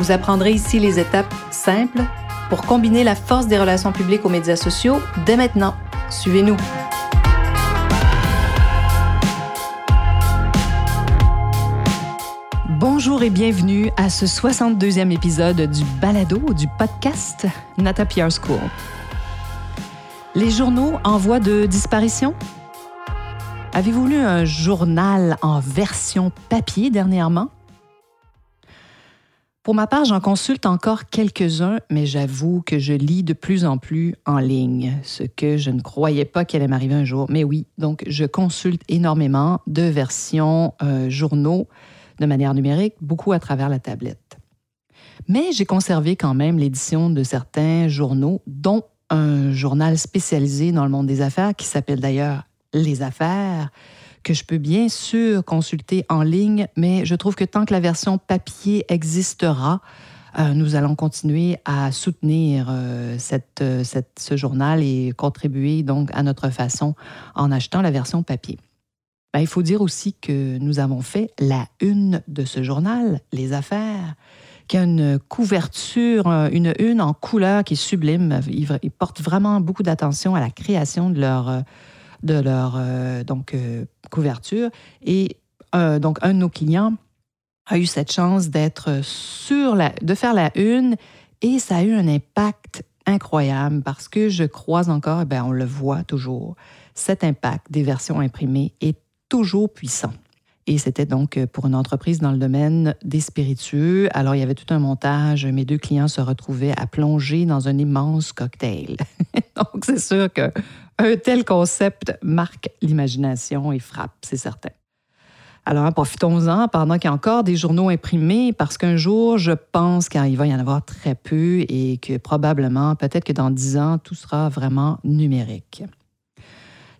Vous apprendrez ici les étapes simples pour combiner la force des relations publiques aux médias sociaux dès maintenant. Suivez-nous. Bonjour et bienvenue à ce 62e épisode du balado du podcast Nata PR School. Les journaux en voie de disparition? Avez-vous lu un journal en version papier dernièrement? Pour ma part, j'en consulte encore quelques-uns, mais j'avoue que je lis de plus en plus en ligne, ce que je ne croyais pas qu'elle allait m'arriver un jour. Mais oui, donc je consulte énormément de versions euh, journaux de manière numérique, beaucoup à travers la tablette. Mais j'ai conservé quand même l'édition de certains journaux, dont un journal spécialisé dans le monde des affaires qui s'appelle d'ailleurs Les Affaires, que je peux bien sûr consulter en ligne, mais je trouve que tant que la version papier existera, euh, nous allons continuer à soutenir euh, euh, cette, ce journal et contribuer donc à notre façon en achetant la version papier. Ben, il faut dire aussi que nous avons fait la une de ce journal, Les Affaires, qui a une couverture, une une en couleur qui est sublime. Ils, portent vraiment beaucoup d'attention à la création de leur, de leur donc, couverture. Et donc, un de nos clients a eu cette chance d'être sur la, de faire la une et ça a eu un impact incroyable parce que je crois encore, ben on le voit toujours, cet impact des versions imprimées est toujours puissant. Et c'était donc pour une entreprise dans le domaine des spiritueux. Alors, il y avait tout un montage. Mes deux clients se retrouvaient à plonger dans un immense cocktail. donc, c'est sûr qu'un tel concept marque l'imagination et frappe, c'est certain. Alors, profitons-en pendant qu'il y a encore des journaux imprimés, parce qu'un jour, je pense qu'il va y en avoir très peu et que probablement, peut-être que dans dix ans, tout sera vraiment numérique.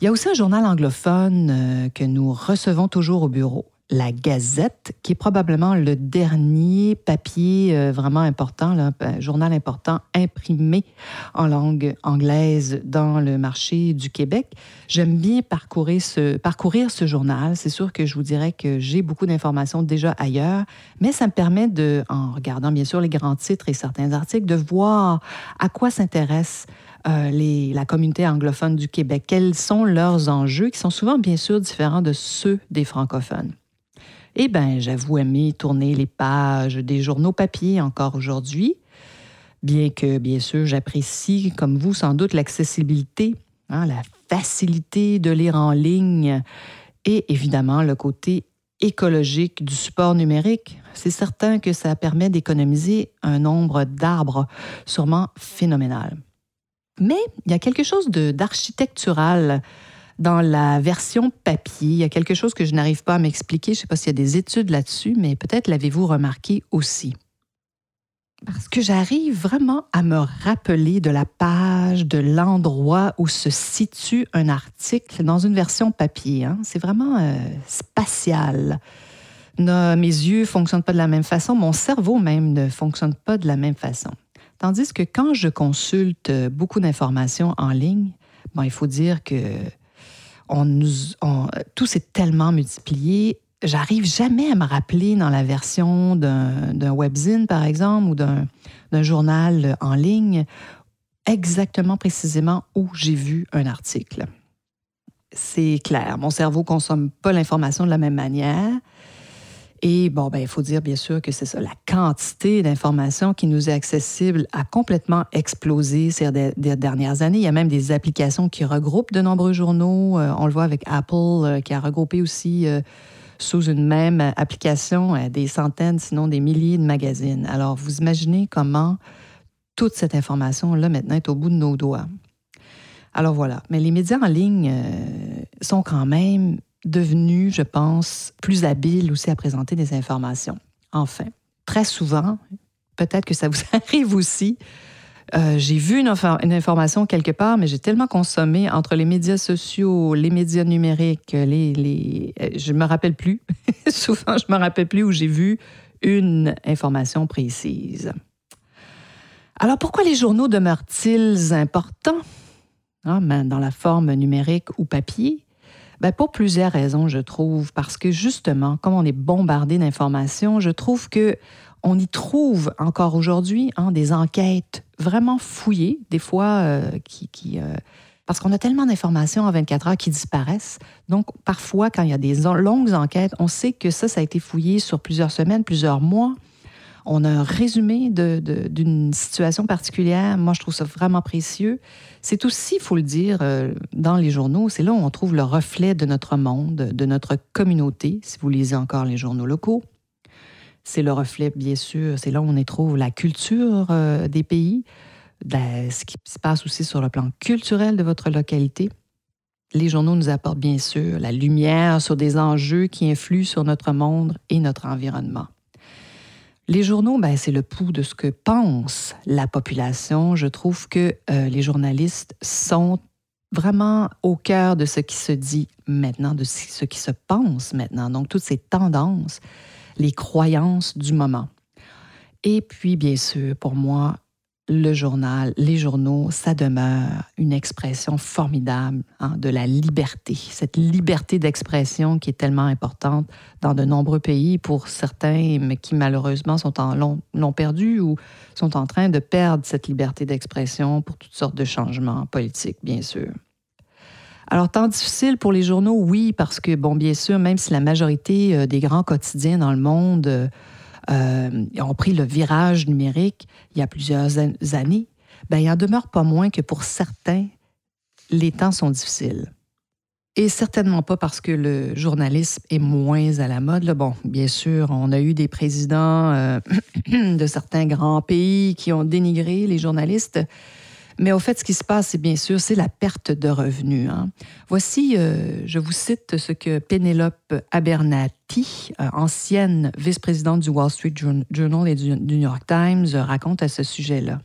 Il y a aussi un journal anglophone euh, que nous recevons toujours au bureau, la Gazette, qui est probablement le dernier papier euh, vraiment important, un journal important imprimé en langue anglaise dans le marché du Québec. J'aime bien parcourir ce, journal. C'est sûr que je vous dirais que j'ai beaucoup d'informations déjà ailleurs, mais ça me permet de, en regardant bien sûr les grands titres et certains articles, de voir à quoi s'intéresse euh, la communauté anglophone du Québec? Quels sont leurs enjeux qui sont souvent bien sûr différents de ceux des francophones? Eh bien, j'avoue aimer tourner les pages des journaux papier encore aujourd'hui, bien que, bien sûr, j'apprécie, comme vous sans doute, l'accessibilité, hein, la facilité de lire en ligne et évidemment le côté écologique du support numérique. C'est certain que ça permet d'économiser un nombre d'arbres sûrement phénoménal. Mais il y a quelque chose d'architectural dans la version papier. Il y a quelque chose que je n'arrive pas à m'expliquer. Je ne sais pas s'il y a des études là-dessus, mais peut-être l'avez-vous remarqué aussi. Parce que j'arrive vraiment à me rappeler de la page, de l'endroit où se situe un article dans une version papier. Hein. C'est vraiment euh, spatial. mes yeux ne fonctionnent pas de la même façon, mon cerveau même ne fonctionne pas de la même façon. Tandis que quand je consulte euh, beaucoup d'informations en ligne, il faut dire que on nous, tout s'est tellement multiplié. J'arrive jamais à me rappeler dans la version d'un webzine, par exemple, ou d'un journal en ligne, exactement précisément où j'ai vu un article. C'est clair, mon cerveau consomme pas l'information de la même manière. Et bon, ben, il faut dire bien sûr que c'est ça, la quantité d'informations qui nous est accessible a complètement explosé ces dernières années. Il y a même des applications qui regroupent de nombreux journaux. Euh, on le voit avec Apple euh, qui a regroupé aussi euh, sous une même application des centaines, sinon des milliers de magazines. Alors, vous imaginez comment toute cette information-là maintenant est au bout de nos doigts. Alors voilà, mais les médias en ligne sont quand même devenu, je pense, plus habile aussi à présenter des informations. Enfin, très souvent, peut-être que ça vous arrive aussi, euh, j'ai vu une, information quelque part, mais j'ai tellement consommé entre les médias sociaux, les médias numériques, les, les euh, je me rappelle plus. Souvent, je me rappelle plus où j'ai vu une information précise. Alors, pourquoi les journaux demeurent-ils importants? Hein, dans la forme numérique ou papier? Ben, pour plusieurs raisons, je trouve. Parce que justement, comme on est bombardé d'informations, je trouve que on y trouve encore aujourd'hui hein, des enquêtes vraiment fouillées, des fois euh, qui... Euh, parce qu'on a tellement d'informations en 24 heures qui disparaissent. Donc, parfois, quand il y a des longues enquêtes, on sait que ça, ça a été fouillé sur plusieurs semaines, plusieurs mois. On a un résumé d'une situation particulière. Moi, je trouve ça vraiment précieux. C'est aussi, il faut le dire, euh, dans les journaux, c'est là où on trouve le reflet de notre monde, de notre communauté, si vous lisez encore les journaux locaux. C'est le reflet, bien sûr, c'est là où on y trouve la culture euh, des pays, ce qui se passe aussi sur le plan culturel de votre localité. Les journaux nous apportent bien sûr la lumière sur des enjeux qui influent sur notre monde et notre environnement. Les journaux, ben, c'est le pouls de ce que pense la population. Je trouve que euh, les journalistes sont vraiment au cœur de ce qui se dit maintenant, de ce qui se pense maintenant. Donc, toutes ces tendances les croyances du moment. Et puis, bien sûr, pour moi, le journal, les journaux, ça demeure une expression formidable hein, de la liberté, cette liberté d'expression qui est tellement importante dans de nombreux pays pour certains, mais qui malheureusement sont en l'ont perdu ou sont en train de perdre cette liberté d'expression pour toutes sortes de changements politiques, bien sûr. Alors, temps difficile pour les journaux, oui, parce que, bon, bien sûr, même si la majorité euh, des grands quotidiens dans le monde euh, euh, ont pris le virage numérique il y a plusieurs années, ben, il en demeure pas moins que pour certains, les temps sont difficiles. Et certainement pas parce que le journalisme est moins à la mode. Bon, bien sûr, on a eu des présidents de certains grands pays qui ont dénigré les journalistes. Mais au fait, ce qui se passe, c'est bien sûr, c'est la perte de revenus. Hein. Voici, euh, je vous cite ce que Penelope Abernathy, euh, ancienne vice-présidente du Wall Street Journal et du, New York Times, raconte à ce sujet-là.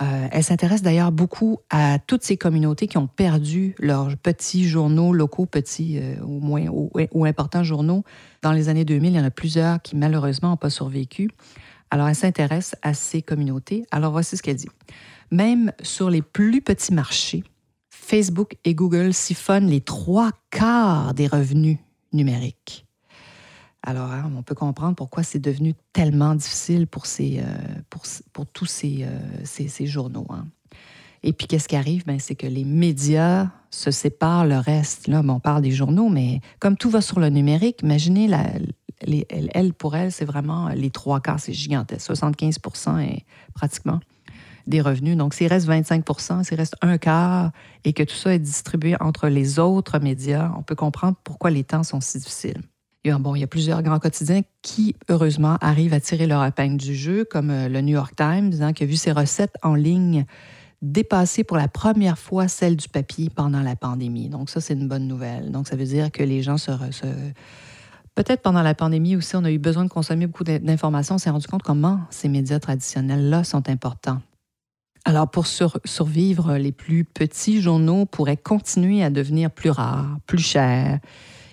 Euh, elle s'intéresse d'ailleurs beaucoup à toutes ces communautés qui ont perdu leurs petits journaux locaux, petits ou moins ou, importants journaux. Dans les années 2000, il y en a plusieurs qui malheureusement n'ont pas survécu. Alors, elle s'intéresse à ces communautés. Alors, voici ce qu'elle dit. Même sur les plus petits marchés, Facebook et Google siphonnent les trois quarts des revenus numériques. Alors, hein, on peut comprendre pourquoi c'est devenu tellement difficile pour, ces, euh, pour, tous ces, euh, ces, journaux. Hein. Et puis, qu'est-ce qui arrive? Ben, c'est que les médias se séparent le reste. Là, on parle des journaux, mais comme tout va sur le numérique, imaginez, la, elle, pour elle, c'est vraiment les trois quarts, c'est gigantesque. 75 est pratiquement des revenus. Donc, s'il reste 25% s'il reste un quart et que tout ça est distribué entre les autres médias, on peut comprendre pourquoi les temps sont si difficiles. Il y a, bon, il y a plusieurs grands quotidiens qui, heureusement, arrivent à tirer leur épingle du jeu, comme euh, le New York Times, hein, qui a vu ses recettes en ligne dépasser pour la première fois celles du papier pendant la pandémie. Donc, ça, c'est une bonne nouvelle. Donc, ça veut dire que les gens se Peut-être pendant la pandémie aussi, on a eu besoin de consommer beaucoup d'informations. On s'est rendu compte comment ces médias traditionnels-là sont importants. Alors, pour survivre, les plus petits journaux pourraient continuer à devenir plus rares, plus chers,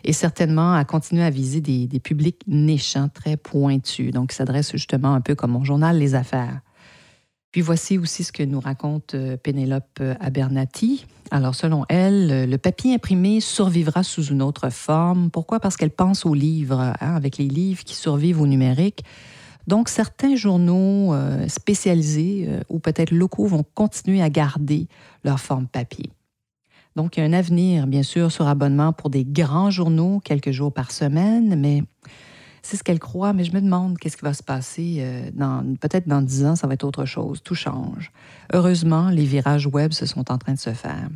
et certainement à continuer à viser des, publics nichants, très pointus. Donc, ça s'adresse justement un peu comme mon journal Les Affaires. Voici aussi ce que nous raconte euh, Pénélope Abernathy. Alors, selon elle, le papier imprimé survivra sous une autre forme. Pourquoi? Parce qu'elle pense aux livres, hein, avec les livres qui survivent au numérique. Donc, certains journaux euh, spécialisés euh, ou peut-être locaux vont continuer à garder leur forme papier. Donc, il y a un avenir, bien sûr, sur abonnement pour des grands journaux, quelques jours par semaine, mais c'est ce qu'elle croit. Mais je me demande qu'est-ce qui va se passer. Euh, peut-être dans dix ans, ça va être autre chose. Tout change. Heureusement, les virages web se sont en train de se faire.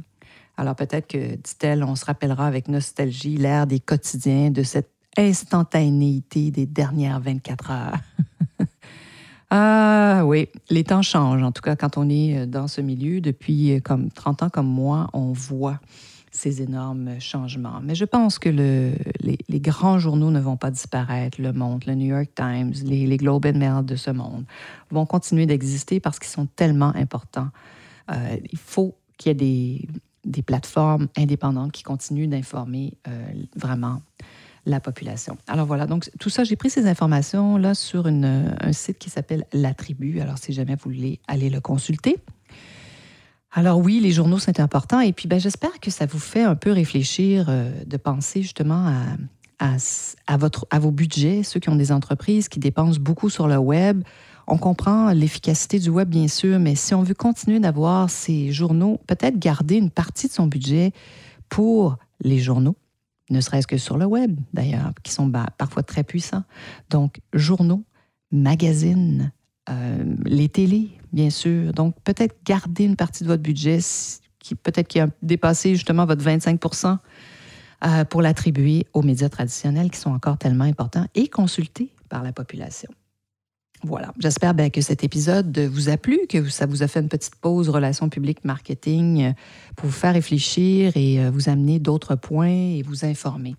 Alors peut-être que, dit-elle, on se rappellera avec nostalgie l'ère des quotidiens, de cette instantanéité des dernières 24 heures. ah oui, les temps changent. En tout cas, quand on est euh, dans ce milieu, depuis euh, comme 30 ans comme moi, on voit ces énormes changements. Mais je pense que le, les, grands journaux ne vont pas disparaître. Le Monde, le New York Times, les, Globe and Mail de ce monde vont continuer d'exister parce qu'ils sont tellement importants. Euh, il faut qu'il y ait des, plateformes indépendantes qui continuent d'informer euh, vraiment la population. Alors voilà, donc tout ça, j'ai pris ces informations-là sur un site qui s'appelle La Tribu. Alors si jamais vous voulez aller le consulter. Alors oui, les journaux, c'est important. Et puis, ben, j'espère que ça vous fait un peu réfléchir, euh, de penser justement à, à, votre, à vos budgets, ceux qui ont des entreprises qui dépensent beaucoup sur le web. On comprend l'efficacité du web, bien sûr, mais si on veut continuer d'avoir ces journaux, peut-être garder une partie de son budget pour les journaux, ne serait-ce que sur le web, d'ailleurs, qui sont ben, parfois très puissants. Donc, journaux, magazines, euh, les télés, bien sûr. Donc, peut-être garder une partie de votre budget qui peut-être qui a dépassé justement votre 25 euh, pour l'attribuer aux médias traditionnels qui sont encore tellement importants et consultés par la population. Voilà, j'espère bien que cet épisode vous a plu, que ça vous a fait une petite pause relations publiques marketing euh, pour vous faire réfléchir et vous amener d'autres points et vous informer.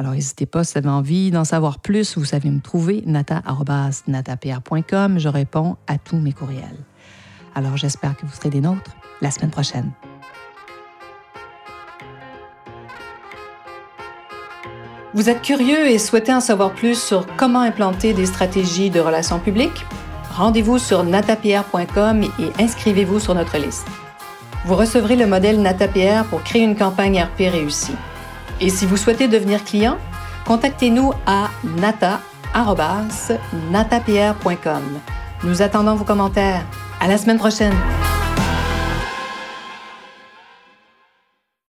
Alors, n'hésitez pas, si vous avez envie d'en savoir plus, vous savez me trouver, nata.natapr.com. Je réponds à tous mes courriels. Alors, j'espère que vous serez des nôtres la semaine prochaine. Vous êtes curieux et souhaitez en savoir plus sur comment implanter des stratégies de relations publiques? Rendez-vous sur natapr.com et inscrivez-vous sur notre liste. Vous recevrez le modèle NataPR pour créer une campagne RP réussie. Et si vous souhaitez devenir client, contactez-nous à nata.natapierre.com. Nous attendons vos commentaires. À la semaine prochaine!